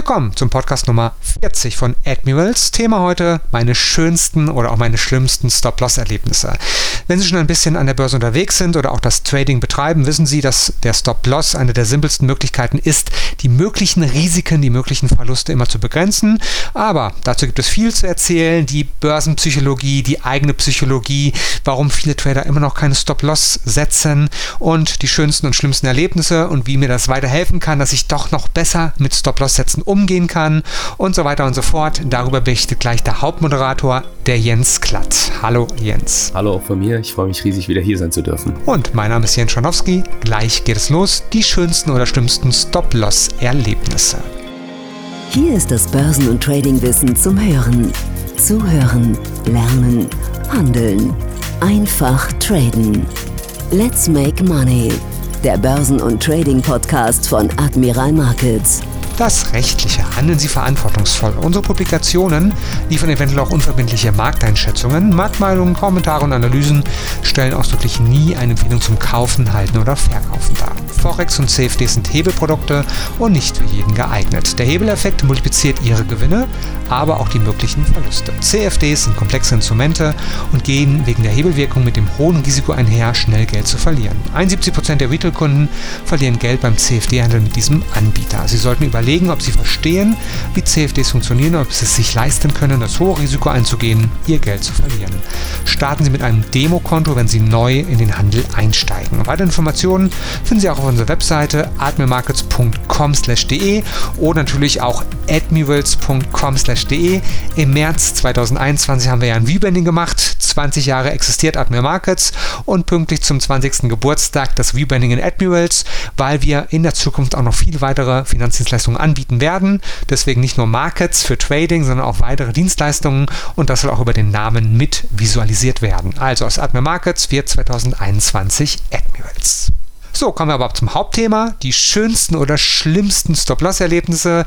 Willkommen zum Podcast Nummer 40 von Admirals. Thema heute meine schönsten oder auch meine schlimmsten Stop-Loss-Erlebnisse. Wenn Sie schon ein bisschen an der Börse unterwegs sind oder auch das Trading betreiben, wissen Sie, dass der Stop-Loss eine der simpelsten Möglichkeiten ist, die möglichen Risiken, die möglichen Verluste immer zu begrenzen. Aber dazu gibt es viel zu erzählen. Die Börsenpsychologie, die eigene Psychologie, warum viele Trader immer noch keine Stop-Loss setzen und die schönsten und schlimmsten Erlebnisse und wie mir das weiterhelfen kann, dass ich doch noch besser mit Stop-Loss-Sätzen Texten umgehen kann und so weiter und so fort. Darüber berichtet gleich der Hauptmoderator, der Jens Klatt. Hallo Jens. Hallo auch von mir. Ich freue mich riesig, wieder hier sein zu dürfen. Und mein Name ist Jens Schanowski. Gleich geht es los. Die schönsten oder schlimmsten Stop-Loss-Erlebnisse. Hier ist das Börsen- und Trading-Wissen zum Hören. Zuhören, lernen, handeln. Einfach traden. Let's make money. Der Börsen- und Trading-Podcast von Admiral Markets. Das Rechtliche. Handeln Sie verantwortungsvoll. Unsere Publikationen liefern eventuell auch unverbindliche Markteinschätzungen. Marktmeinungen, Kommentare und Analysen stellen ausdrücklich nie eine Empfehlung zum Kaufen, Halten oder Verkaufen dar. Forex und CFD sind Hebelprodukte und nicht für jeden geeignet. Der Hebeleffekt multipliziert Ihre Gewinne, aber auch die möglichen Verluste. CFDs sind komplexe Instrumente und gehen wegen der Hebelwirkung mit dem hohen Risiko einher, schnell Geld zu verlieren. 71% der Retail-Kunden verlieren Geld beim CFD-Handel mit diesem Anbieter. Sie sollten überlegen, ob Sie verstehen, wie CFDs funktionieren und ob Sie es sich leisten können, das hohe Risiko einzugehen, Ihr Geld zu verlieren. Starten Sie mit einem Demokonto, wenn Sie neu in den Handel einsteigen. Weitere Informationen finden Sie auch auf unserer Webseite admiralmarkets.com/de oder natürlich auch admirals.com/de. Im März 2021 haben wir ja ein Rebanding gemacht. 20 Jahre existiert Admiral Markets und pünktlich zum 20. Geburtstag das Rebanding in Admirals, weil wir in der Zukunft auch noch viele weitere Finanzdienstleistungen anbieten werden. Deswegen nicht nur Markets für Trading, sondern auch weitere Dienstleistungen und das soll auch über den Namen mit visualisiert werden. Also aus Admiral Markets wird 2021 Admirals. So, kommen wir aber zum Hauptthema. Die schönsten oder schlimmsten Stop-Loss-Erlebnisse.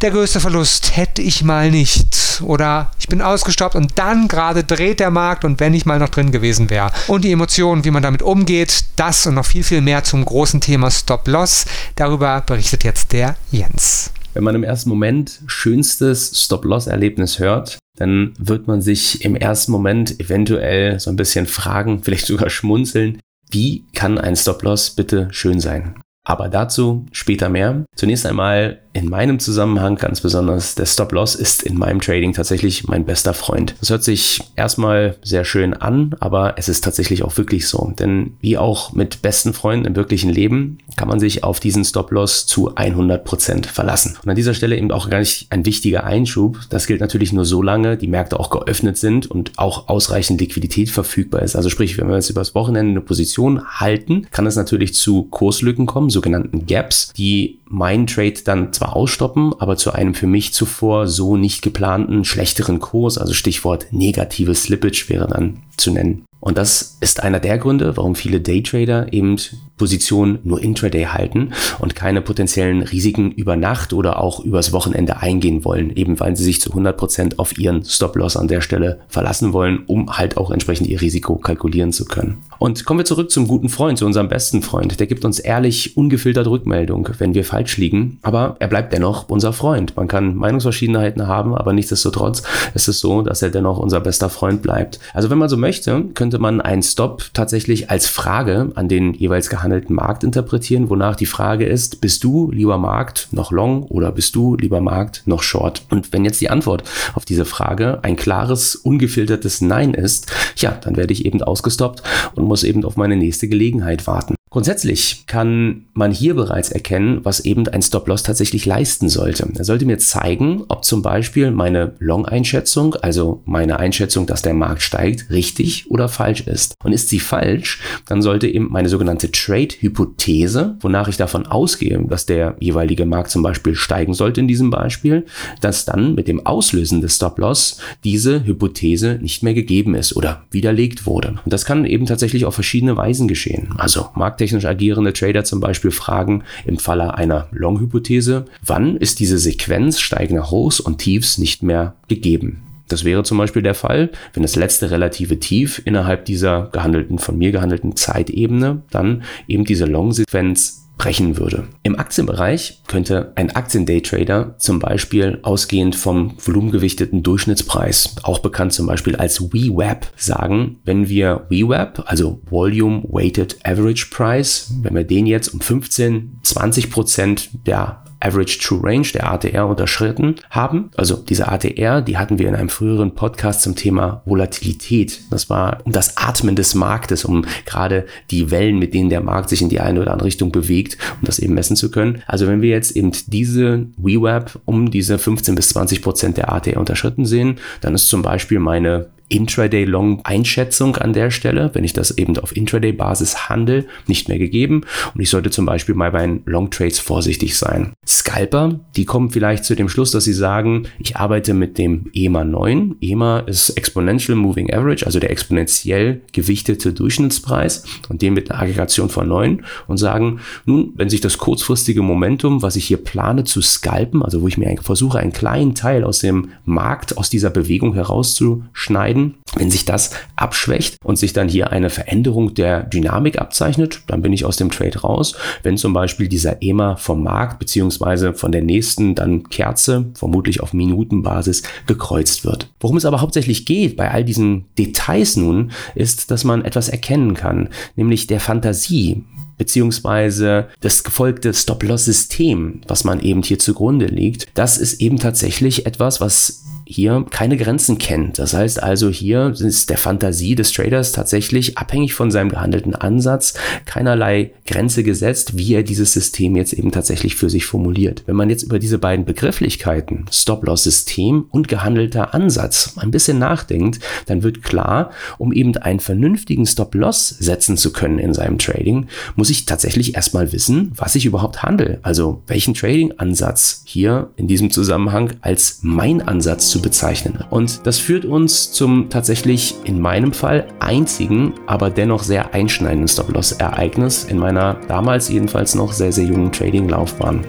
Der größte Verlust hätte ich mal nicht. Oder ich bin ausgestaubt und dann gerade dreht der Markt und wenn ich mal noch drin gewesen wäre. Und die Emotionen, wie man damit umgeht, das und noch viel, viel mehr zum großen Thema Stop-Loss. Darüber berichtet jetzt der Jens. Wenn man im ersten Moment schönstes Stop-Loss-Erlebnis hört, dann wird man sich im ersten Moment eventuell so ein bisschen fragen, vielleicht sogar schmunzeln, wie kann ein Stop-Loss bitte schön sein? Aber dazu später mehr. Zunächst einmal in meinem Zusammenhang ganz besonders, der Stop-Loss ist in meinem Trading tatsächlich mein bester Freund. Das hört sich erstmal sehr schön an, aber es ist tatsächlich auch wirklich so. Denn wie auch mit besten Freunden im wirklichen Leben kann man sich auf diesen Stop-Loss zu 100 Prozent verlassen. Und an dieser Stelle eben auch gar nicht ein wichtiger Einschub. Das gilt natürlich nur so lange, die Märkte auch geöffnet sind und auch ausreichend Liquidität verfügbar ist. Also sprich, wenn wir jetzt übers Wochenende eine Position halten, kann es natürlich zu Kurslücken kommen, sogenannten Gaps, die meinen Trade dann zwar ausstoppen, aber zu einem für mich zuvor so nicht geplanten schlechteren Kurs, also Stichwort negatives Slippage wäre dann zu nennen. Und das ist einer der Gründe, warum viele Daytrader eben Positionen nur intraday halten und keine potenziellen Risiken über Nacht oder auch übers Wochenende eingehen wollen, eben weil sie sich zu 100 Prozent auf ihren Stop-Loss an der Stelle verlassen wollen, um halt auch entsprechend ihr Risiko kalkulieren zu können. Und kommen wir zurück zum guten Freund, zu unserem besten Freund. Der gibt uns ehrlich, ungefiltert Rückmeldung, wenn wir falsch liegen, aber er bleibt dennoch unser Freund. Man kann Meinungsverschiedenheiten haben, aber nichtsdestotrotz ist es so, dass er dennoch unser bester Freund bleibt. Also wenn man so möchte, könnte man einen Stop tatsächlich als Frage an den jeweils gehandelten Markt interpretieren, wonach die Frage ist, bist du lieber Markt noch long oder bist du lieber Markt noch short? Und wenn jetzt die Antwort auf diese Frage ein klares, ungefiltertes Nein ist, ja, dann werde ich eben ausgestoppt und muss eben auf meine nächste Gelegenheit warten. Grundsätzlich kann man hier bereits erkennen, was eben ein Stop-Loss tatsächlich leisten sollte. Er sollte mir zeigen, ob zum Beispiel meine Long-Einschätzung, also meine Einschätzung, dass der Markt steigt, richtig oder falsch ist. Und ist sie falsch, dann sollte eben meine sogenannte Trade-Hypothese, wonach ich davon ausgehe, dass der jeweilige Markt zum Beispiel steigen sollte in diesem Beispiel, dass dann mit dem Auslösen des Stop-Loss diese Hypothese nicht mehr gegeben ist oder widerlegt wurde. Und das kann eben tatsächlich auf verschiedene Weisen geschehen. Also Markt markttechnisch agierende Trader zum Beispiel fragen im Falle einer Long-Hypothese, wann ist diese Sequenz steigender Hochs und Tiefs nicht mehr gegeben? Das wäre zum Beispiel der Fall, wenn das letzte relative Tief innerhalb dieser gehandelten, von mir gehandelten Zeitebene dann eben diese Long-Sequenz brechen würde. Im Aktienbereich könnte ein Aktien-Daytrader zum Beispiel ausgehend vom volumengewichteten Durchschnittspreis, auch bekannt zum Beispiel als VWAP, sagen, wenn wir VWAP, also Volume Weighted Average Price, wenn wir den jetzt um 15, 20 Prozent der Average True Range, der ATR, unterschritten haben. Also diese ATR, die hatten wir in einem früheren Podcast zum Thema Volatilität. Das war um das Atmen des Marktes, um gerade die Wellen, mit denen der Markt sich in die eine oder andere Richtung bewegt, um das eben messen zu können. Also wenn wir jetzt eben diese WeWeb um diese 15 bis 20 Prozent der ATR unterschritten sehen, dann ist zum Beispiel meine Intraday-Long-Einschätzung an der Stelle, wenn ich das eben auf Intraday-Basis handle, nicht mehr gegeben. Und ich sollte zum Beispiel mal bei den Long-Trades vorsichtig sein. Scalper, die kommen vielleicht zu dem Schluss, dass sie sagen, ich arbeite mit dem EMA 9. EMA ist Exponential Moving Average, also der exponentiell gewichtete Durchschnittspreis und den mit einer Aggregation von 9 und sagen, nun, wenn sich das kurzfristige Momentum, was ich hier plane zu scalpen, also wo ich mir versuche, einen kleinen Teil aus dem Markt, aus dieser Bewegung herauszuschneiden, entscheiden. Wenn sich das abschwächt und sich dann hier eine Veränderung der Dynamik abzeichnet, dann bin ich aus dem Trade raus. Wenn zum Beispiel dieser EMA vom Markt beziehungsweise von der nächsten dann Kerze, vermutlich auf Minutenbasis, gekreuzt wird. Worum es aber hauptsächlich geht bei all diesen Details nun, ist, dass man etwas erkennen kann, nämlich der Fantasie beziehungsweise das gefolgte Stop-Loss-System, was man eben hier zugrunde liegt, das ist eben tatsächlich etwas, was hier keine Grenzen kennt. Das heißt also, hier ist der Fantasie des Traders tatsächlich abhängig von seinem gehandelten Ansatz keinerlei Grenze gesetzt, wie er dieses System jetzt eben tatsächlich für sich formuliert. Wenn man jetzt über diese beiden Begrifflichkeiten, Stop-Loss-System und gehandelter Ansatz, ein bisschen nachdenkt, dann wird klar, um eben einen vernünftigen Stop-Loss setzen zu können in seinem Trading, muss ich tatsächlich erstmal wissen, was ich überhaupt handle. Also welchen Trading-Ansatz hier in diesem Zusammenhang als mein Ansatz zu bezeichnen. Und das führt uns zum tatsächlich in meinem Fall einzigen, aber dennoch sehr einschneidenden Stop-Loss-Ereignis in meiner damals jedenfalls noch sehr, sehr jungen Trading-Laufbahn.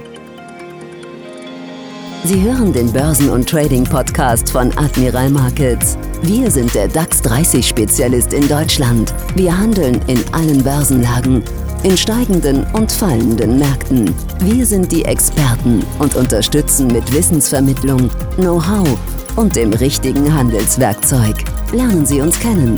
Sie hören den Börsen- und Trading-Podcast von Admiral Markets. Wir sind der DAX 30-Spezialist in Deutschland. Wir handeln in allen Börsenlagen in steigenden und fallenden Märkten. Wir sind die Experten und unterstützen mit Wissensvermittlung, Know-how und dem richtigen Handelswerkzeug. Lernen Sie uns kennen.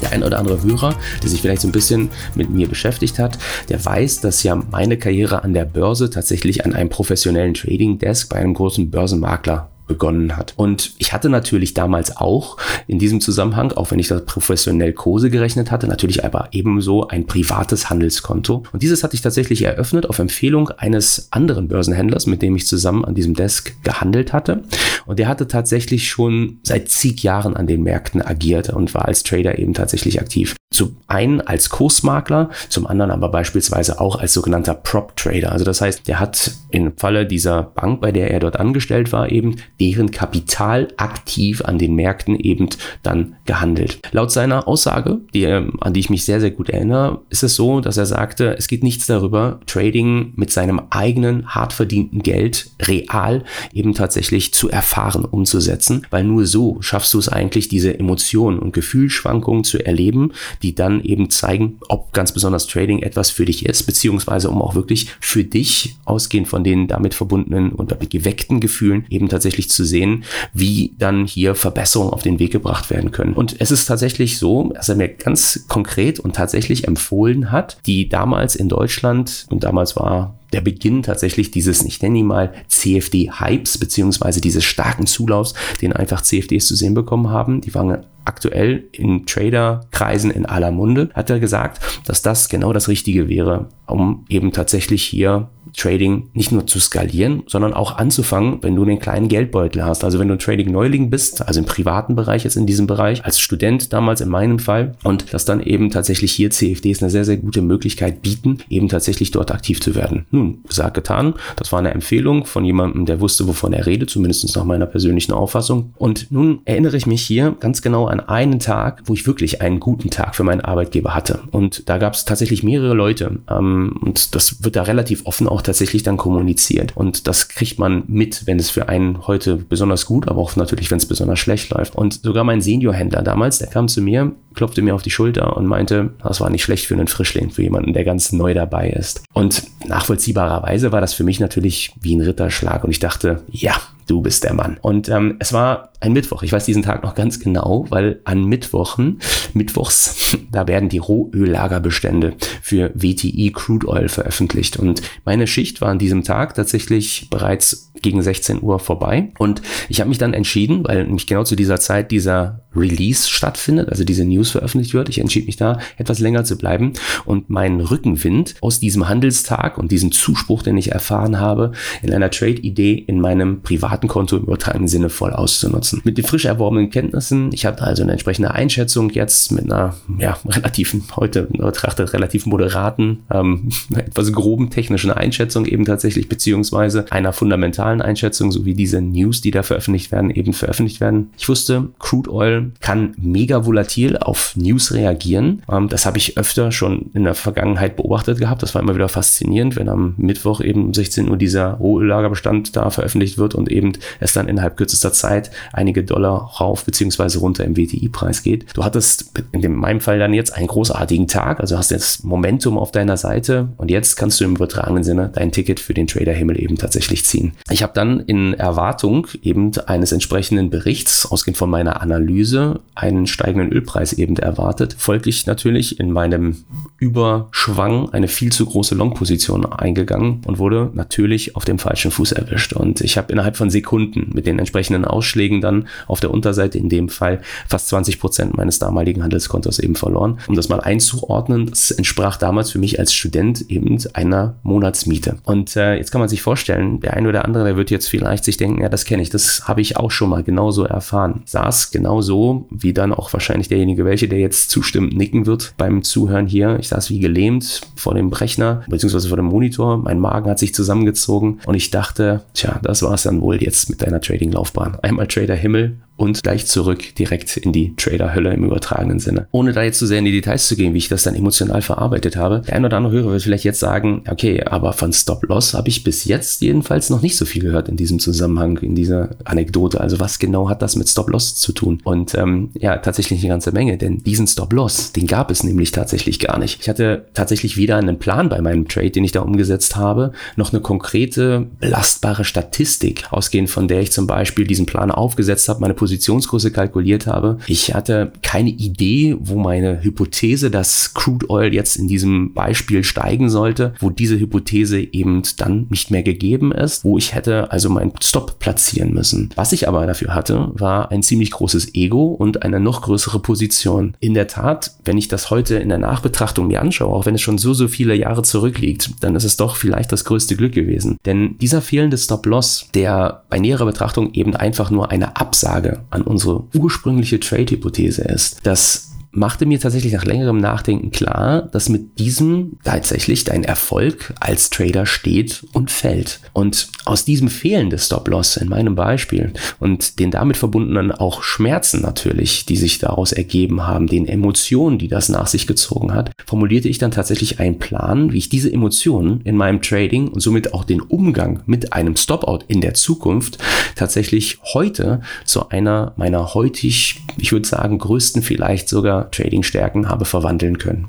Der ein oder andere Hörer, der sich vielleicht so ein bisschen mit mir beschäftigt hat, der weiß, dass ja meine Karriere an der Börse tatsächlich an einem professionellen Trading Desk bei einem großen Börsenmakler begonnen hat. Und ich hatte natürlich damals auch in diesem Zusammenhang, auch wenn ich das professionell Kurse gerechnet hatte, natürlich aber ebenso ein privates Handelskonto. Und dieses hatte ich tatsächlich eröffnet auf Empfehlung eines anderen Börsenhändlers, mit dem ich zusammen an diesem Desk gehandelt hatte. Und der hatte tatsächlich schon seit zig Jahren an den Märkten agiert und war als Trader eben tatsächlich aktiv. Zum einen als Kursmakler, zum anderen aber beispielsweise auch als sogenannter Prop Trader. Also das heißt, der hat im Falle dieser Bank, bei der er dort angestellt war, eben deren Kapital aktiv an den Märkten eben dann gehandelt. Laut seiner Aussage, die, ähm, an die ich mich sehr, sehr gut erinnere, ist es so, dass er sagte, es geht nichts darüber, Trading mit seinem eigenen hart verdienten Geld real eben tatsächlich zu erfahren, umzusetzen, weil nur so schaffst du es eigentlich, diese Emotionen und Gefühlsschwankungen zu erleben, die dann eben zeigen, ob ganz besonders Trading etwas für dich ist, beziehungsweise um auch wirklich für dich, ausgehend von den damit verbundenen und geweckten Gefühlen, eben tatsächlich zu sehen, wie dann hier Verbesserungen auf den Weg gebracht werden können. Und es ist tatsächlich so, dass er mir ganz konkret und tatsächlich empfohlen hat, die damals in Deutschland, und damals war der Beginn tatsächlich dieses, ich nenne ihn mal CFD-Hypes, beziehungsweise dieses starken Zulaufs, den einfach CFDs zu sehen bekommen haben. Die waren aktuell in Trader-Kreisen in aller Munde, hat er gesagt, dass das genau das Richtige wäre, um eben tatsächlich hier Trading nicht nur zu skalieren, sondern auch anzufangen, wenn du einen kleinen Geldbeutel hast. Also wenn du ein Trading-Neuling bist, also im privaten Bereich jetzt in diesem Bereich, als Student damals in meinem Fall und dass dann eben tatsächlich hier CFDs eine sehr, sehr gute Möglichkeit bieten, eben tatsächlich dort aktiv zu werden. Nun, gesagt, getan. Das war eine Empfehlung von jemandem, der wusste, wovon er redet, zumindest nach meiner persönlichen Auffassung. Und nun erinnere ich mich hier ganz genau an einen Tag, wo ich wirklich einen guten Tag für meinen Arbeitgeber hatte. Und da gab es tatsächlich mehrere Leute. Ähm, und das wird da relativ offen auch tatsächlich dann kommuniziert. Und das kriegt man mit, wenn es für einen heute besonders gut, aber auch natürlich, wenn es besonders schlecht läuft. Und sogar mein Seniorhändler damals, der kam zu mir, klopfte mir auf die Schulter und meinte, das war nicht schlecht für einen Frischling, für jemanden, der ganz neu dabei ist. Und nachvollziehbarerweise war das für mich natürlich wie ein Ritterschlag und ich dachte, ja, du bist der Mann. Und ähm, es war ein Mittwoch. Ich weiß diesen Tag noch ganz genau, weil an Mittwochen, Mittwochs, da werden die Rohöllagerbestände für WTI Crude Oil veröffentlicht. Und meine Schicht war an diesem Tag tatsächlich bereits gegen 16 Uhr vorbei. Und ich habe mich dann entschieden, weil nämlich genau zu dieser Zeit dieser Release stattfindet, also diese News veröffentlicht wird. Ich entschied mich da etwas länger zu bleiben und meinen Rückenwind aus diesem Handelstag und diesem Zuspruch, den ich erfahren habe, in einer Trade-Idee in meinem privaten Konto im übertragenen Sinne voll auszunutzen. Mit den frisch erworbenen Kenntnissen, ich habe also eine entsprechende Einschätzung jetzt mit einer ja, relativen, heute betrachtet relativ moderaten, ähm, etwas groben technischen Einschätzung eben tatsächlich, beziehungsweise einer fundamentalen Einschätzung sowie diese News, die da veröffentlicht werden, eben veröffentlicht werden. Ich wusste, Crude Oil kann mega volatil auf News reagieren. Ähm, das habe ich öfter schon in der Vergangenheit beobachtet gehabt. Das war immer wieder faszinierend, wenn am Mittwoch eben um 16 Uhr dieser Rohöllagerbestand da veröffentlicht wird und eben es dann innerhalb kürzester Zeit einige Dollar rauf bzw. runter im WTI-Preis geht. Du hattest in meinem Fall dann jetzt einen großartigen Tag, also hast jetzt Momentum auf deiner Seite und jetzt kannst du im übertragenen Sinne dein Ticket für den Trader-Himmel eben tatsächlich ziehen. Ich habe dann in Erwartung eben eines entsprechenden Berichts, ausgehend von meiner Analyse, einen steigenden Ölpreis eben erwartet. Folglich natürlich in meinem Überschwang eine viel zu große Long-Position eingegangen und wurde natürlich auf dem falschen Fuß erwischt. Und ich habe innerhalb von Sekunden mit den entsprechenden Ausschlägen dann auf der Unterseite in dem Fall fast 20 Prozent meines damaligen Handelskontos eben verloren. Um das mal einzuordnen, das entsprach damals für mich als Student eben einer Monatsmiete. Und äh, jetzt kann man sich vorstellen, der ein oder andere, der wird jetzt vielleicht sich denken, ja, das kenne ich, das habe ich auch schon mal genauso erfahren. Saß genauso wie dann auch wahrscheinlich derjenige, welche, der jetzt zustimmt, nicken wird beim Zuhören hier. Ich saß wie gelähmt vor dem Rechner beziehungsweise vor dem Monitor. Mein Magen hat sich zusammengezogen und ich dachte, tja, das war es dann wohl jetzt mit deiner Trading-Laufbahn. Einmal Trader Himmel und gleich zurück direkt in die Trader-Hölle im übertragenen Sinne. Ohne da jetzt zu sehr in die Details zu gehen, wie ich das dann emotional verarbeitet habe. Der ein oder andere Hörer wird vielleicht jetzt sagen, okay, aber von Stop-Loss habe ich bis jetzt jedenfalls noch nicht so viel gehört in diesem Zusammenhang, in dieser Anekdote. Also was genau hat das mit Stop-Loss zu tun? Und ähm, ja, tatsächlich eine ganze Menge, denn diesen Stop-Loss, den gab es nämlich tatsächlich gar nicht. Ich hatte tatsächlich weder einen Plan bei meinem Trade, den ich da umgesetzt habe, noch eine konkrete belastbare Statistik, ausgehend von der ich zum Beispiel diesen Plan aufgesetzt habe, meine Positionskurse kalkuliert habe. Ich hatte keine Idee, wo meine Hypothese, dass Crude Oil jetzt in diesem Beispiel steigen sollte, wo diese Hypothese eben dann nicht mehr gegeben ist, wo ich hätte also meinen Stop platzieren müssen. Was ich aber dafür hatte, war ein ziemlich großes Ego und eine noch größere Position. In der Tat, wenn ich das heute in der Nachbetrachtung mir anschaue, auch wenn es schon so, so viele Jahre zurückliegt, dann ist es doch vielleicht das größte Glück gewesen. Denn dieser fehlende Stop-Loss, der bei näherer Betrachtung eben einfach nur eine Absage an unsere ursprüngliche Trade-Hypothese ist, dass machte mir tatsächlich nach längerem Nachdenken klar, dass mit diesem tatsächlich dein Erfolg als Trader steht und fällt. Und aus diesem Fehlen des Stop-Loss in meinem Beispiel und den damit verbundenen auch Schmerzen natürlich, die sich daraus ergeben haben, den Emotionen, die das nach sich gezogen hat, formulierte ich dann tatsächlich einen Plan, wie ich diese Emotionen in meinem Trading und somit auch den Umgang mit einem Stop-Out in der Zukunft tatsächlich heute zu einer meiner heutig, ich würde sagen, größten vielleicht sogar Trading-Stärken habe verwandeln können.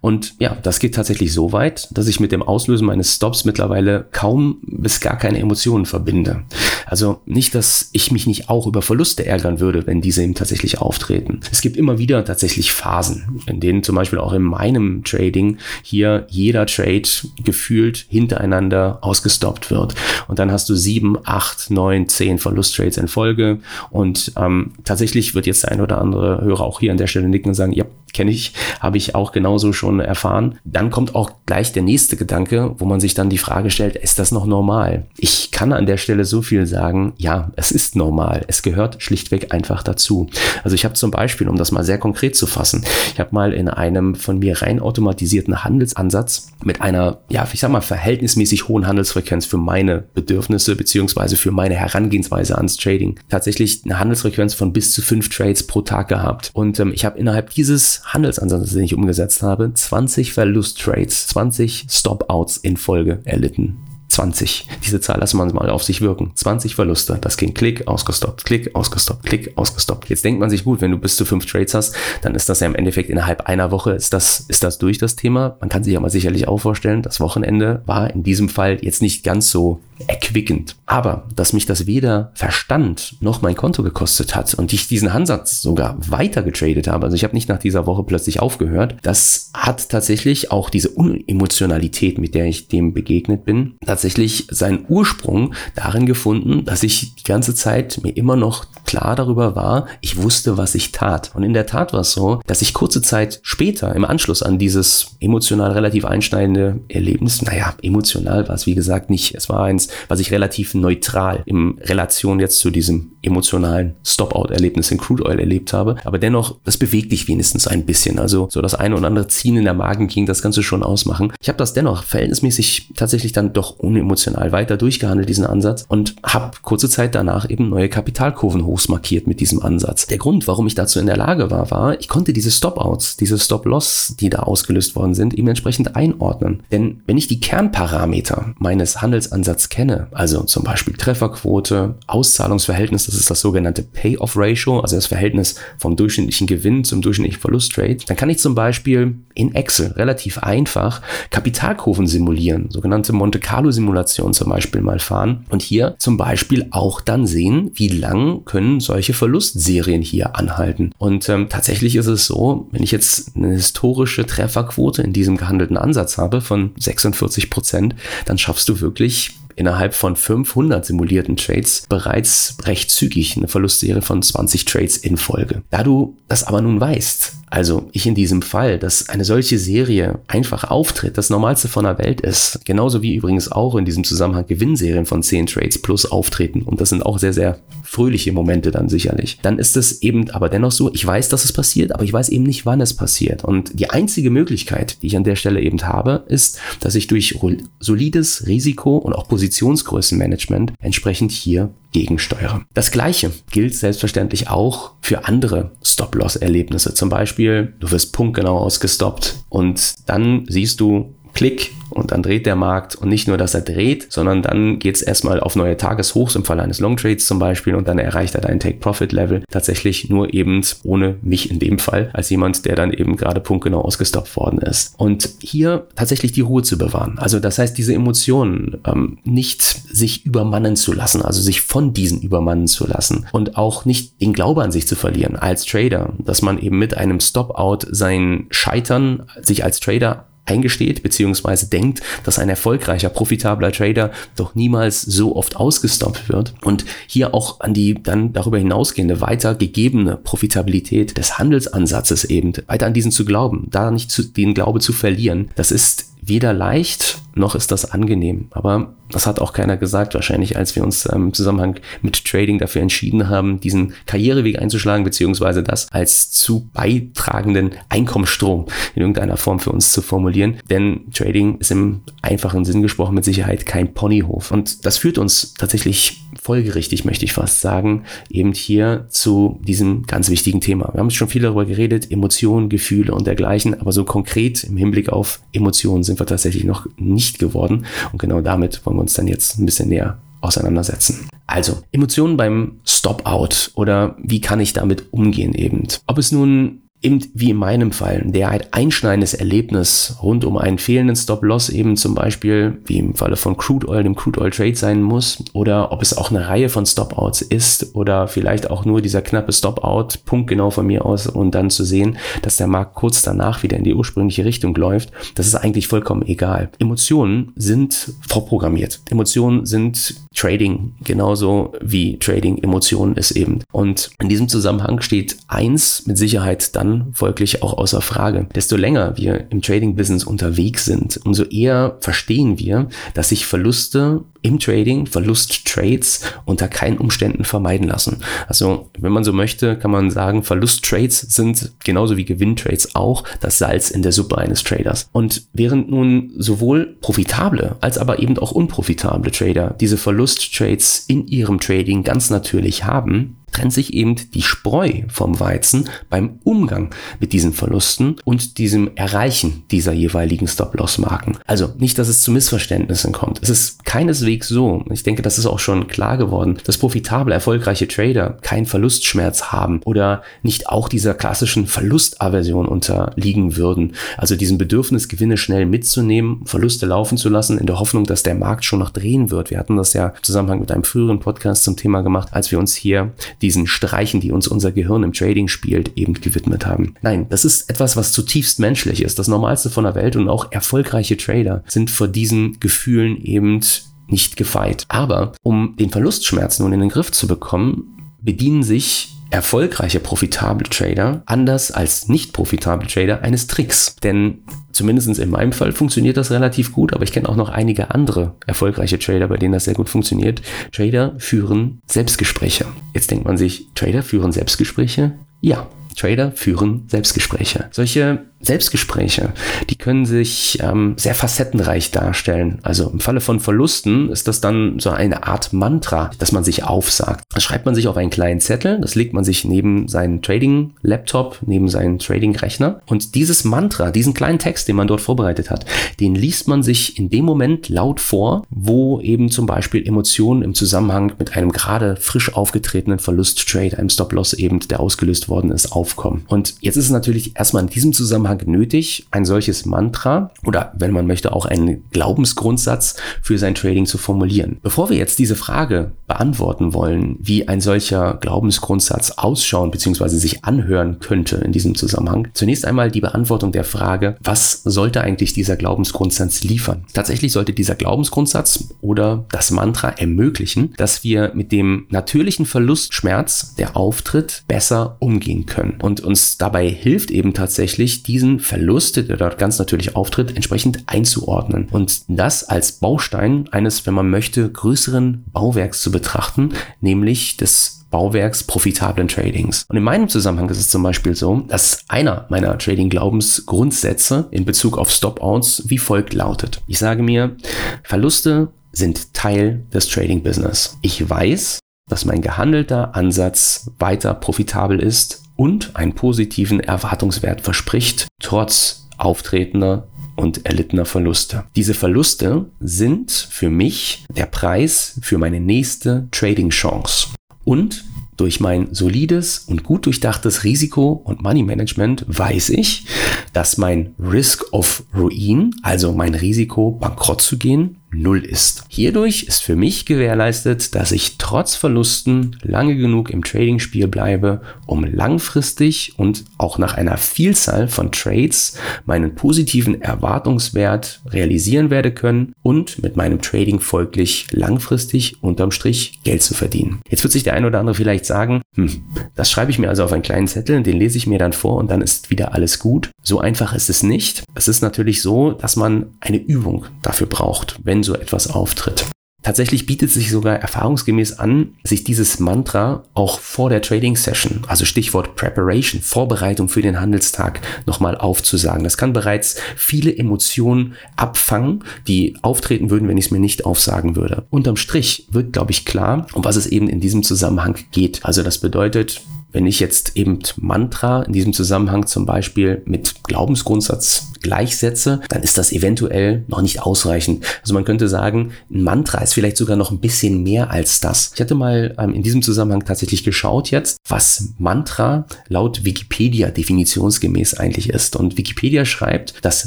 Und ja, das geht tatsächlich so weit, dass ich mit dem Auslösen meines Stops mittlerweile kaum bis gar keine Emotionen verbinde. Also nicht, dass ich mich nicht auch über Verluste ärgern würde, wenn diese eben tatsächlich auftreten. Es gibt immer wieder tatsächlich Phasen, in denen zum Beispiel auch in meinem Trading hier jeder Trade gefühlt hintereinander ausgestoppt wird. Und dann hast du sieben, acht, neun, zehn Verlusttrades in Folge. Und ähm, tatsächlich wird jetzt der ein oder andere Hörer auch hier an der Stelle nicken und sagen, ja, kenne ich, habe ich auch genauso schon erfahren. Dann kommt auch gleich der nächste Gedanke, wo man sich dann die Frage stellt, ist das noch normal? Ich kann an der Stelle so viel sagen, ja, es ist normal. Es gehört schlichtweg einfach dazu. Also ich habe zum Beispiel, um das mal sehr konkret zu fassen, ich habe mal in einem von mir rein automatisierten Handelsansatz mit einer, ja, ich sag mal, verhältnismäßig hohen Handelsfrequenz für meine Bedürfnisse beziehungsweise für meine Herangehensweise ans Trading tatsächlich eine Handelsfrequenz von bis zu fünf Trades pro Tag gehabt. Und ähm, ich habe innerhalb dieses Handelsansatz, den ich umgesetzt habe, 20 Verlust-Trades, 20 Stop-Outs in Folge erlitten. 20. Diese Zahl lassen wir mal auf sich wirken. 20 Verluste. Das ging Klick, ausgestoppt, Klick, ausgestoppt, Klick, ausgestoppt. Jetzt denkt man sich, gut, wenn du bis zu fünf Trades hast, dann ist das ja im Endeffekt innerhalb einer Woche ist das, ist das durch das Thema. Man kann sich aber sicherlich auch vorstellen, das Wochenende war in diesem Fall jetzt nicht ganz so erquickend. Aber, dass mich das weder Verstand noch mein Konto gekostet hat und ich diesen Ansatz sogar weiter getradet habe, also ich habe nicht nach dieser Woche plötzlich aufgehört, das hat tatsächlich auch diese Unemotionalität, mit der ich dem begegnet bin, tatsächlich seinen Ursprung darin gefunden, dass ich die ganze Zeit mir immer noch klar darüber war, ich wusste, was ich tat. Und in der Tat war es so, dass ich kurze Zeit später im Anschluss an dieses emotional relativ einschneidende Erlebnis, naja, emotional war es wie gesagt nicht, es war eins, was ich relativ neutral in Relation jetzt zu diesem emotionalen Stop-out-Erlebnis in Crude Oil erlebt habe. Aber dennoch, das bewegt dich wenigstens ein bisschen. Also so das eine oder andere Ziehen in der Magen ging das Ganze schon ausmachen. Ich habe das dennoch verhältnismäßig tatsächlich dann doch unemotional weiter durchgehandelt, diesen Ansatz, und habe kurze Zeit danach eben neue Kapitalkurvenhochs markiert mit diesem Ansatz. Der Grund, warum ich dazu in der Lage war, war, ich konnte diese Stop-outs, diese Stop-loss, die da ausgelöst worden sind, eben entsprechend einordnen. Denn wenn ich die Kernparameter meines Handelsansatzes kenne, also zum Beispiel Trefferquote, Auszahlungsverhältnis, das ist das sogenannte Payoff-Ratio, also das Verhältnis vom durchschnittlichen Gewinn zum durchschnittlichen Verlustrate, dann kann ich zum Beispiel in Excel relativ einfach Kapitalkurven simulieren, sogenannte Monte Carlo-Simulation zum Beispiel mal fahren und hier zum Beispiel auch dann sehen, wie lang können solche Verlustserien hier anhalten. Und ähm, tatsächlich ist es so, wenn ich jetzt eine historische Trefferquote in diesem gehandelten Ansatz habe von 46 Prozent, dann schaffst du wirklich innerhalb von 500 simulierten Trades bereits recht zügig eine Verlustserie von 20 Trades in Folge. Da du das aber nun weißt, also ich in diesem Fall, dass eine solche Serie einfach auftritt, das Normalste von der Welt ist, genauso wie übrigens auch in diesem Zusammenhang Gewinnserien von 10 Trades plus auftreten und das sind auch sehr, sehr fröhliche Momente dann sicherlich, dann ist es eben aber dennoch so, ich weiß, dass es passiert, aber ich weiß eben nicht, wann es passiert. Und die einzige Möglichkeit, die ich an der Stelle eben habe, ist, dass ich durch solides Risiko und auch Positionsgrößenmanagement entsprechend hier gegensteuere. Das gleiche gilt selbstverständlich auch für andere Stop-Loss-Erlebnisse. Zum Beispiel, du wirst punktgenau ausgestoppt und dann siehst du, Klick, und dann dreht der Markt und nicht nur, dass er dreht, sondern dann geht es erstmal auf neue Tageshochs im Fall eines Long Trades zum Beispiel und dann erreicht er dein Take-Profit-Level tatsächlich nur eben ohne mich in dem Fall als jemand, der dann eben gerade punktgenau ausgestoppt worden ist. Und hier tatsächlich die Ruhe zu bewahren. Also das heißt, diese Emotionen ähm, nicht sich übermannen zu lassen, also sich von diesen übermannen zu lassen und auch nicht den Glaube an sich zu verlieren als Trader, dass man eben mit einem Stop-out sein Scheitern sich als Trader eingesteht bzw. denkt, dass ein erfolgreicher, profitabler Trader doch niemals so oft ausgestoppt wird und hier auch an die dann darüber hinausgehende weitergegebene Profitabilität des Handelsansatzes eben weiter an diesen zu glauben, da nicht zu, den Glaube zu verlieren, das ist weder leicht noch ist das angenehm. Aber das hat auch keiner gesagt, wahrscheinlich, als wir uns ähm, im Zusammenhang mit Trading dafür entschieden haben, diesen Karriereweg einzuschlagen, beziehungsweise das als zu beitragenden Einkommensstrom in irgendeiner Form für uns zu formulieren. Denn Trading ist im einfachen Sinn gesprochen mit Sicherheit kein Ponyhof. Und das führt uns tatsächlich folgerichtig, möchte ich fast sagen, eben hier zu diesem ganz wichtigen Thema. Wir haben schon viel darüber geredet, Emotionen, Gefühle und dergleichen, aber so konkret im Hinblick auf Emotionen sind wir tatsächlich noch nicht geworden. Und genau damit wollen wir uns dann jetzt ein bisschen näher auseinandersetzen. Also, Emotionen beim Stop-out oder wie kann ich damit umgehen eben? Ob es nun eben wie in meinem Fall, der ein einschneidendes Erlebnis rund um einen fehlenden Stop-Loss eben zum Beispiel, wie im Falle von Crude Oil, dem Crude Oil Trade sein muss, oder ob es auch eine Reihe von Stop-Outs ist oder vielleicht auch nur dieser knappe Stop-Out, punktgenau von mir aus und dann zu sehen, dass der Markt kurz danach wieder in die ursprüngliche Richtung läuft, das ist eigentlich vollkommen egal. Emotionen sind vorprogrammiert. Emotionen sind Trading, genauso wie Trading Emotionen ist eben. Und in diesem Zusammenhang steht eins mit Sicherheit dann folglich auch außer Frage. Desto länger wir im Trading-Business unterwegs sind, umso eher verstehen wir, dass sich Verluste im Trading, Verlusttrades unter keinen Umständen vermeiden lassen. Also, wenn man so möchte, kann man sagen, Verlusttrades sind genauso wie Gewinntrades auch das Salz in der Suppe eines Traders. Und während nun sowohl profitable als aber eben auch unprofitable Trader diese Verlusttrades in ihrem Trading ganz natürlich haben, trennt sich eben die Spreu vom Weizen beim Umgang mit diesen Verlusten und diesem Erreichen dieser jeweiligen Stop-Loss-Marken. Also nicht, dass es zu Missverständnissen kommt. Es ist keineswegs so. Ich denke, das ist auch schon klar geworden, dass profitable, erfolgreiche Trader keinen Verlustschmerz haben oder nicht auch dieser klassischen Verlustaversion unterliegen würden. Also diesem Bedürfnis, Gewinne schnell mitzunehmen, Verluste laufen zu lassen, in der Hoffnung, dass der Markt schon noch drehen wird. Wir hatten das ja im Zusammenhang mit einem früheren Podcast zum Thema gemacht, als wir uns hier diesen Streichen, die uns unser Gehirn im Trading spielt, eben gewidmet haben. Nein, das ist etwas, was zutiefst menschlich ist. Das Normalste von der Welt und auch erfolgreiche Trader sind vor diesen Gefühlen eben nicht gefeit. Aber um den Verlustschmerz nun in den Griff zu bekommen, bedienen sich erfolgreiche profitable Trader anders als nicht profitable Trader eines Tricks. Denn zumindest in meinem Fall funktioniert das relativ gut, aber ich kenne auch noch einige andere erfolgreiche Trader, bei denen das sehr gut funktioniert. Trader führen Selbstgespräche. Jetzt denkt man sich, Trader führen Selbstgespräche? Ja, Trader führen Selbstgespräche. Solche Selbstgespräche, die können sich ähm, sehr facettenreich darstellen. Also im Falle von Verlusten ist das dann so eine Art Mantra, das man sich aufsagt. Das schreibt man sich auf einen kleinen Zettel, das legt man sich neben seinen Trading-Laptop, neben seinen Trading-Rechner. Und dieses Mantra, diesen kleinen Text, den man dort vorbereitet hat, den liest man sich in dem Moment laut vor, wo eben zum Beispiel Emotionen im Zusammenhang mit einem gerade frisch aufgetretenen Verlust-Trade, einem Stop-Loss eben, der ausgelöst worden ist, aufkommen. Und jetzt ist es natürlich erstmal in diesem Zusammenhang nötig, ein solches Mantra oder wenn man möchte auch einen Glaubensgrundsatz für sein Trading zu formulieren. Bevor wir jetzt diese Frage beantworten wollen, wie ein solcher Glaubensgrundsatz ausschauen bzw. sich anhören könnte in diesem Zusammenhang, zunächst einmal die Beantwortung der Frage, was sollte eigentlich dieser Glaubensgrundsatz liefern? Tatsächlich sollte dieser Glaubensgrundsatz oder das Mantra ermöglichen, dass wir mit dem natürlichen Verlustschmerz, der auftritt, besser umgehen können und uns dabei hilft eben tatsächlich diesen Verlust, der dort ganz natürlich auftritt, entsprechend einzuordnen und das als Baustein eines, wenn man möchte, größeren Bauwerks zu betrachten, nämlich des Bauwerks profitablen Tradings. Und in meinem Zusammenhang ist es zum Beispiel so, dass einer meiner Trading-Glaubensgrundsätze in Bezug auf Stop-Outs wie folgt lautet. Ich sage mir, Verluste sind Teil des Trading-Business. Ich weiß, dass mein gehandelter Ansatz weiter profitabel ist und einen positiven Erwartungswert verspricht, trotz auftretender und erlittener Verluste. Diese Verluste sind für mich der Preis für meine nächste Trading-Chance. Und durch mein solides und gut durchdachtes Risiko- und Money-Management weiß ich, dass mein Risk of Ruin, also mein Risiko, bankrott zu gehen, null ist. Hierdurch ist für mich gewährleistet, dass ich trotz Verlusten lange genug im Trading-Spiel bleibe, um langfristig und auch nach einer Vielzahl von Trades meinen positiven Erwartungswert realisieren werde können und mit meinem Trading folglich langfristig unterm Strich Geld zu verdienen. Jetzt wird sich der ein oder andere vielleicht sagen, hm, das schreibe ich mir also auf einen kleinen Zettel, den lese ich mir dann vor und dann ist wieder alles gut. So einfach ist es nicht. Es ist natürlich so, dass man eine Übung dafür braucht, wenn wenn so etwas auftritt. Tatsächlich bietet sich sogar erfahrungsgemäß an, sich dieses Mantra auch vor der Trading Session, also Stichwort Preparation, Vorbereitung für den Handelstag, nochmal aufzusagen. Das kann bereits viele Emotionen abfangen, die auftreten würden, wenn ich es mir nicht aufsagen würde. Unterm Strich wird, glaube ich, klar, um was es eben in diesem Zusammenhang geht. Also das bedeutet, wenn ich jetzt eben Mantra in diesem Zusammenhang zum Beispiel mit Glaubensgrundsatz gleichsetze, dann ist das eventuell noch nicht ausreichend. Also man könnte sagen, ein Mantra ist vielleicht sogar noch ein bisschen mehr als das. Ich hatte mal ähm, in diesem Zusammenhang tatsächlich geschaut jetzt, was Mantra laut Wikipedia definitionsgemäß eigentlich ist. Und Wikipedia schreibt, dass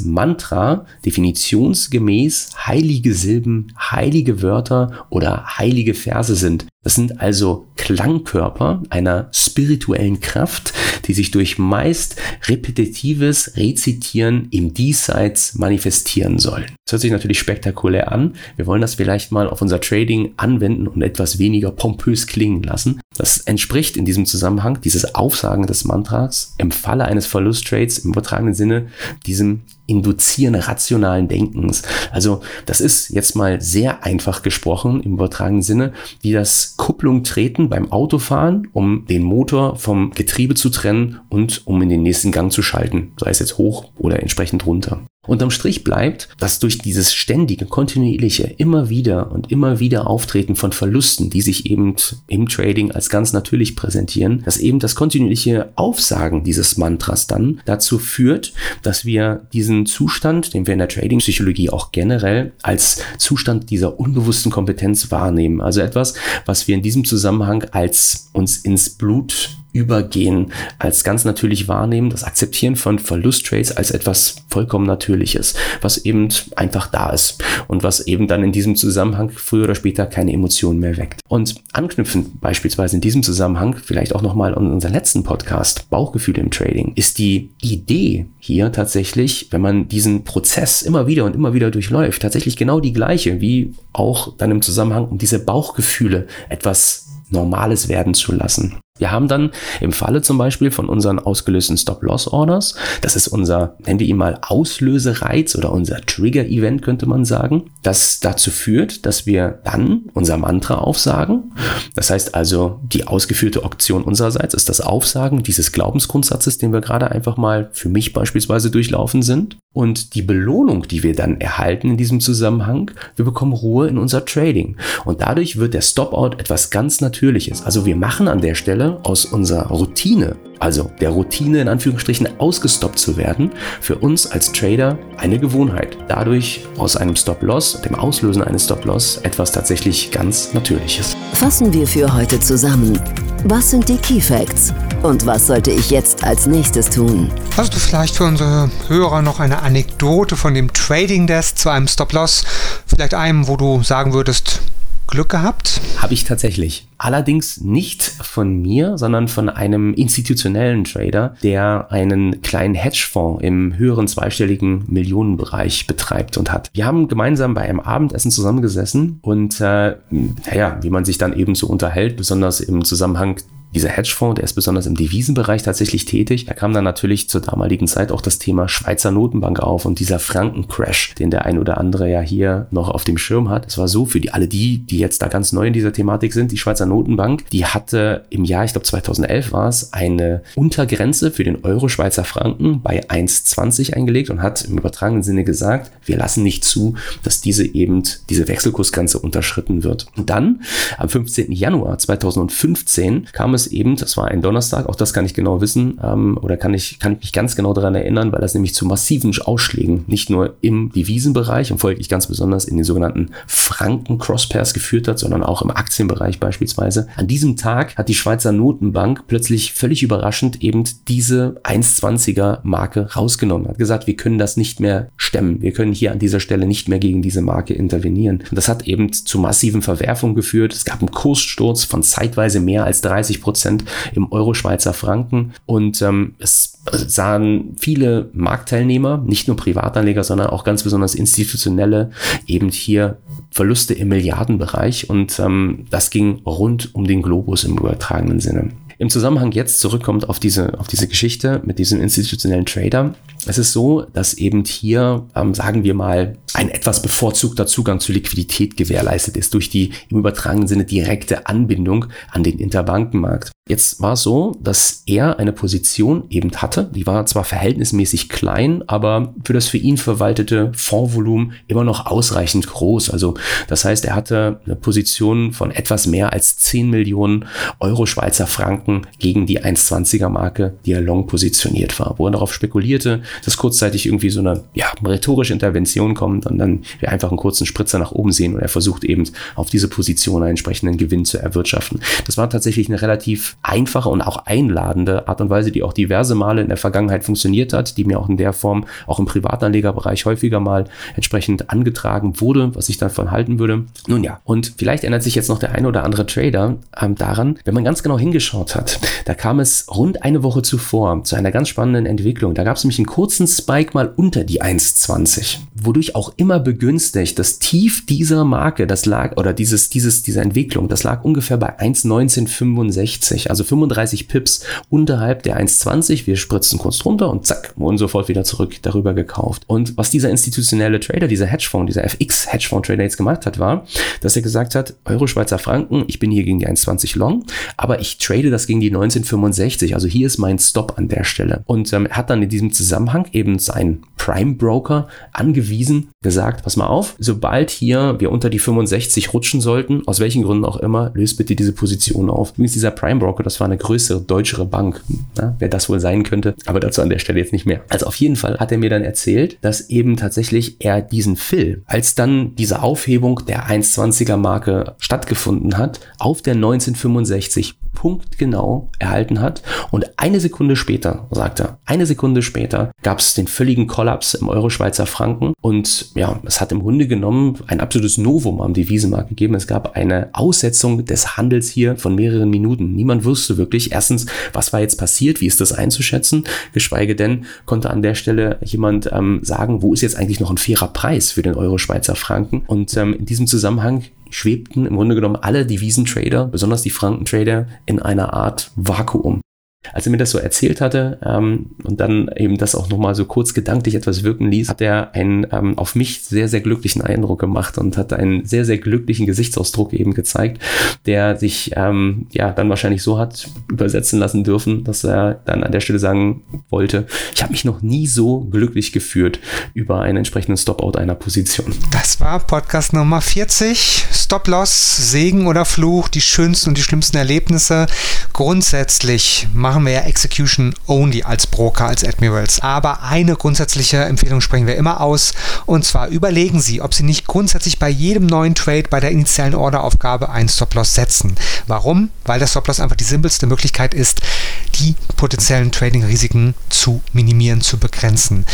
Mantra definitionsgemäß heilige Silben, heilige Wörter oder heilige Verse sind. Das sind also Klangkörper einer spirituellen Kraft, die sich durch meist repetitives Rezitieren im Diesseits manifestieren sollen. Das hört sich natürlich spektakulär an. Wir wollen das vielleicht mal auf unser Trading anwenden und etwas weniger pompös klingen lassen. Das entspricht in diesem Zusammenhang, dieses Aufsagen des Mantras, im Falle eines Verlusttrades im übertragenen Sinne, diesem Induzieren rationalen Denkens. Also das ist jetzt mal sehr einfach gesprochen im übertragenen Sinne, wie das Kupplung treten beim Autofahren, um den Motor vom Getriebe zu trennen und um in den nächsten Gang zu schalten, sei es jetzt hoch oder entsprechend runter. Unterm Strich bleibt, dass durch dieses ständige, kontinuierliche, immer wieder und immer wieder Auftreten von Verlusten, die sich eben im Trading als ganz natürlich präsentieren, dass eben das kontinuierliche Aufsagen dieses Mantras dann dazu führt, dass wir diesen Zustand, den wir in der Trading-Psychologie auch generell als Zustand dieser unbewussten Kompetenz wahrnehmen. Also etwas, was wir in diesem Zusammenhang als uns ins Blut übergehen, als ganz natürlich wahrnehmen, das Akzeptieren von Verlusttrades als etwas vollkommen Natürliches, was eben einfach da ist und was eben dann in diesem Zusammenhang früher oder später keine Emotionen mehr weckt. Und anknüpfend beispielsweise in diesem Zusammenhang, vielleicht auch nochmal an unseren letzten Podcast, Bauchgefühle im Trading, ist die Idee hier tatsächlich, wenn man diesen Prozess immer wieder und immer wieder durchläuft, tatsächlich genau die gleiche, wie auch dann im Zusammenhang um diese Bauchgefühle etwas Normales werden zu lassen. Wir haben dann im Falle zum Beispiel von unseren ausgelösten Stop-Loss-Orders, das ist unser, nennen wir ihn mal Auslösereiz oder unser Trigger-Event, könnte man sagen, das dazu führt, dass wir dann unser Mantra aufsagen. Das heißt also, die ausgeführte Option unsererseits ist das Aufsagen dieses Glaubensgrundsatzes, den wir gerade einfach mal für mich beispielsweise durchlaufen sind. Und die Belohnung, die wir dann erhalten in diesem Zusammenhang, wir bekommen Ruhe in unser Trading. Und dadurch wird der Stop-Out etwas ganz Natürliches. Also wir machen an der Stelle Stelle aus unserer Routine, also der Routine in Anführungsstrichen ausgestoppt zu werden, für uns als Trader eine Gewohnheit. Dadurch aus einem Stop-Loss, dem Auslösen eines Stop-Loss, etwas tatsächlich ganz Natürliches. Fassen wir für heute zusammen. Was sind die Key Facts? Und was sollte ich jetzt als nächstes tun? Hast du vielleicht für unsere Hörer noch eine Anekdote von dem Trading Desk zu einem Stop-Loss? Vielleicht einem, wo du sagen würdest, Glück gehabt? Habe ich tatsächlich. Allerdings nicht von mir, sondern von einem institutionellen Trader, der einen kleinen Hedgefonds im höheren zweistelligen Millionenbereich betreibt und hat. Wir haben gemeinsam bei einem Abendessen zusammengesessen und äh, naja, wie man sich dann eben so unterhält, besonders im Zusammenhang dieser Hedgefonds, der ist besonders im Devisenbereich tatsächlich tätig. Da kam dann natürlich zur damaligen Zeit auch das Thema Schweizer Notenbank auf und dieser Frankencrash, den der ein oder andere ja hier noch auf dem Schirm hat. Es war so für die alle die, die jetzt da ganz neu in dieser Thematik sind, die Schweizer Notenbank, die hatte im Jahr, ich glaube 2011 war es, eine Untergrenze für den Euro Schweizer Franken bei 1,20 eingelegt und hat im übertragenen Sinne gesagt, wir lassen nicht zu, dass diese eben diese Wechselkursgrenze unterschritten wird. Und dann am 15. Januar 2015 kam es es eben, das war ein Donnerstag, auch das kann ich genau wissen, ähm, oder kann ich, kann ich mich ganz genau daran erinnern, weil das nämlich zu massiven Ausschlägen nicht nur im Devisenbereich und folglich ganz besonders in den sogenannten Franken-Crosspairs geführt hat, sondern auch im Aktienbereich beispielsweise. An diesem Tag hat die Schweizer Notenbank plötzlich völlig überraschend eben diese 1,20er Marke rausgenommen, hat gesagt, wir können das nicht mehr stemmen, wir können hier an dieser Stelle nicht mehr gegen diese Marke intervenieren. Und das hat eben zu massiven Verwerfungen geführt. Es gab einen Kurssturz von zeitweise mehr als 30 Prozent Prozent im Euro-Schweizer Franken. Und ähm, es sahen viele Marktteilnehmer, nicht nur Privatanleger, sondern auch ganz besonders institutionelle, eben hier Verluste im Milliardenbereich. Und ähm, das ging rund um den Globus im übertragenen Sinne. Im Zusammenhang jetzt zurückkommt auf diese, auf diese Geschichte mit diesem institutionellen Trader. Es ist so, dass eben hier, ähm, sagen wir mal, ein etwas bevorzugter Zugang zu Liquidität gewährleistet ist durch die im übertragenen Sinne direkte Anbindung an den Interbankenmarkt. Jetzt war es so, dass er eine Position eben hatte, die war zwar verhältnismäßig klein, aber für das für ihn verwaltete Fondsvolumen immer noch ausreichend groß. Also das heißt, er hatte eine Position von etwas mehr als 10 Millionen Euro Schweizer Franken gegen die 1,20er Marke, die er long positioniert war, wo er darauf spekulierte, dass kurzzeitig irgendwie so eine ja, rhetorische Intervention kommt und dann wir einfach einen kurzen Spritzer nach oben sehen und er versucht eben auf diese Position einen entsprechenden Gewinn zu erwirtschaften. Das war tatsächlich eine relativ einfache und auch einladende Art und Weise, die auch diverse Male in der Vergangenheit funktioniert hat, die mir auch in der Form auch im Privatanlegerbereich häufiger mal entsprechend angetragen wurde, was ich davon halten würde. Nun ja, und vielleicht ändert sich jetzt noch der eine oder andere Trader ähm, daran, wenn man ganz genau hingeschaut hat. Da kam es rund eine Woche zuvor zu einer ganz spannenden Entwicklung. Da gab es nämlich einen kurzen Spike mal unter die 1,20, wodurch auch immer begünstigt das Tief dieser Marke, das lag, oder dieses, dieses, diese Entwicklung, das lag ungefähr bei 1,1965 also 35 Pips unterhalb der 1,20. Wir spritzen kurz drunter und zack, wurden sofort wieder zurück darüber gekauft. Und was dieser institutionelle Trader, dieser Hedgefonds, dieser FX-Hedgefonds-Trader jetzt gemacht hat, war, dass er gesagt hat, Euro, Schweizer Franken, ich bin hier gegen die 1,20 long, aber ich trade das gegen die 1965. Also hier ist mein Stop an der Stelle. Und ähm, hat dann in diesem Zusammenhang Zusammenhang eben sein Prime Broker angewiesen, gesagt, pass mal auf, sobald hier wir unter die 65 rutschen sollten, aus welchen Gründen auch immer, löst bitte diese Position auf. Übrigens dieser Prime Broker, das war eine größere, deutschere Bank, ja, wer das wohl sein könnte, aber dazu an der Stelle jetzt nicht mehr. Also auf jeden Fall hat er mir dann erzählt, dass eben tatsächlich er diesen Fill, als dann diese Aufhebung der 1,20er Marke stattgefunden hat, auf der 1965 punktgenau erhalten hat und eine Sekunde später, sagt er, eine Sekunde später gab es den völligen Kollaps im Euro-Schweizer Franken und ja, es hat im Grunde genommen ein absolutes Novum am Devisenmarkt gegeben. Es gab eine Aussetzung des Handels hier von mehreren Minuten. Niemand wusste wirklich erstens, was war jetzt passiert, wie ist das einzuschätzen, geschweige denn konnte an der Stelle jemand ähm, sagen, wo ist jetzt eigentlich noch ein fairer Preis für den Euro-Schweizer Franken und ähm, in diesem Zusammenhang schwebten im Grunde genommen alle Devisentrader, besonders die Frankentrader, in einer Art Vakuum. Als er mir das so erzählt hatte ähm, und dann eben das auch nochmal so kurz gedanklich etwas wirken ließ, hat er einen ähm, auf mich sehr, sehr glücklichen Eindruck gemacht und hat einen sehr, sehr glücklichen Gesichtsausdruck eben gezeigt, der sich ähm, ja dann wahrscheinlich so hat übersetzen lassen dürfen, dass er dann an der Stelle sagen wollte, ich habe mich noch nie so glücklich geführt über einen entsprechenden Stopout einer Position. Das war Podcast Nummer 40. Stop-Loss, Segen oder Fluch, die schönsten und die schlimmsten Erlebnisse. Grundsätzlich machen machen wir ja Execution Only als Broker, als Admirals. Aber eine grundsätzliche Empfehlung sprechen wir immer aus. Und zwar überlegen Sie, ob Sie nicht grundsätzlich bei jedem neuen Trade bei der initialen Orderaufgabe einen Stop-Loss setzen. Warum? Weil der Stop-Loss einfach die simpelste Möglichkeit ist, die potenziellen Trading-Risiken zu minimieren, zu begrenzen.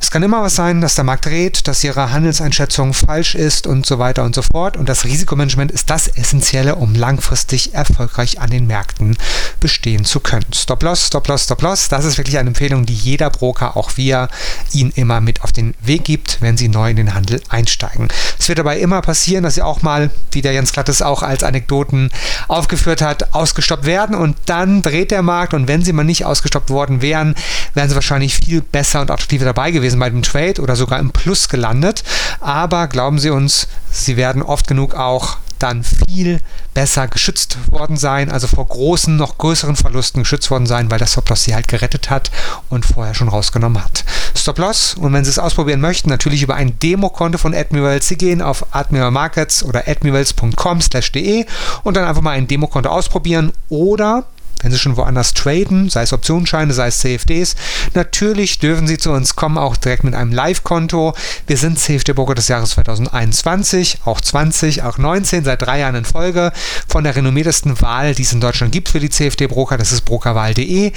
Es kann immer was sein, dass der Markt dreht, dass Ihre Handelseinschätzung falsch ist und so weiter und so fort. Und das Risikomanagement ist das Essentielle, um langfristig erfolgreich an den Märkten bestehen zu können. Stop-Loss, Stop-Loss, Stop-Loss. Das ist wirklich eine Empfehlung, die jeder Broker, auch wir, Ihnen immer mit auf den Weg gibt, wenn Sie neu in den Handel einsteigen. Es wird dabei immer passieren, dass Sie auch mal, wie der Jens Glattes auch als Anekdoten aufgeführt hat, ausgestoppt werden und dann dreht der Markt und wenn Sie mal nicht ausgestoppt worden wären, wären Sie wahrscheinlich viel besser und attraktiver dabei gewesen bei dem Trade oder sogar im Plus gelandet. Aber glauben Sie uns, Sie werden oft genug auch dann viel besser geschützt worden sein, also vor großen, noch größeren Verlusten geschützt worden sein, weil das Stop-Loss sie halt gerettet hat und vorher schon rausgenommen hat. Stop-Loss und wenn Sie es ausprobieren möchten, natürlich über ein Demokonto von Admirals. Sie gehen auf Admiral Markets oder admirals.com/de und dann einfach mal ein Demokonto ausprobieren oder wenn Sie schon woanders traden, sei es Optionsscheine, sei es CFDs, natürlich dürfen Sie zu uns kommen, auch direkt mit einem Live-Konto. Wir sind CFD-Broker des Jahres 2021, auch 20, auch 19, seit drei Jahren in Folge von der renommiertesten Wahl, die es in Deutschland gibt für die CFD-Broker, das ist brokerwahl.de.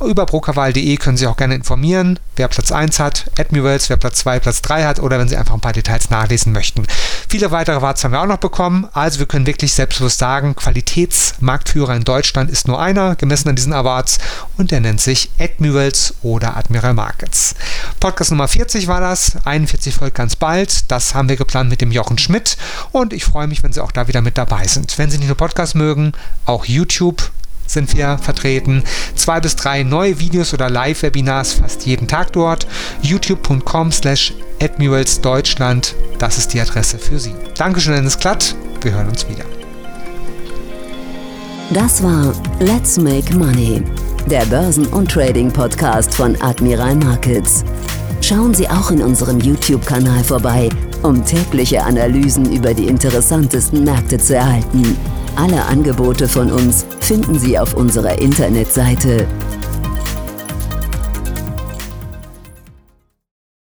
Über brokerwahl.de können Sie auch gerne informieren, wer Platz 1 hat, Admirals, wer Platz 2, Platz 3 hat oder wenn Sie einfach ein paar Details nachlesen möchten. Viele weitere Awards haben wir auch noch bekommen, also wir können wirklich selbstbewusst sagen, Qualitätsmarktführer in Deutschland ist nur einer, gemessen an diesen Awards und der nennt sich Admirals oder Admiral Markets. Podcast Nummer 40 war das, 41 folgt ganz bald, das haben wir geplant mit dem Jochen Schmidt und ich freue mich, wenn Sie auch da wieder mit dabei sind. Wenn Sie nicht nur Podcast mögen, auch YouTube sind wir vertreten. Zwei bis drei neue Videos oder Live-Webinars fast jeden Tag dort. youtube.com slash Deutschland, das ist die Adresse für Sie. Dankeschön, Dennis Klatt. Wir hören uns wieder. Das war Let's Make Money, der Börsen- und Trading-Podcast von Admiral Markets. Schauen Sie auch in unserem YouTube-Kanal vorbei, um tägliche Analysen über die interessantesten Märkte zu erhalten. Alle Angebote von uns finden Sie auf unserer Internetseite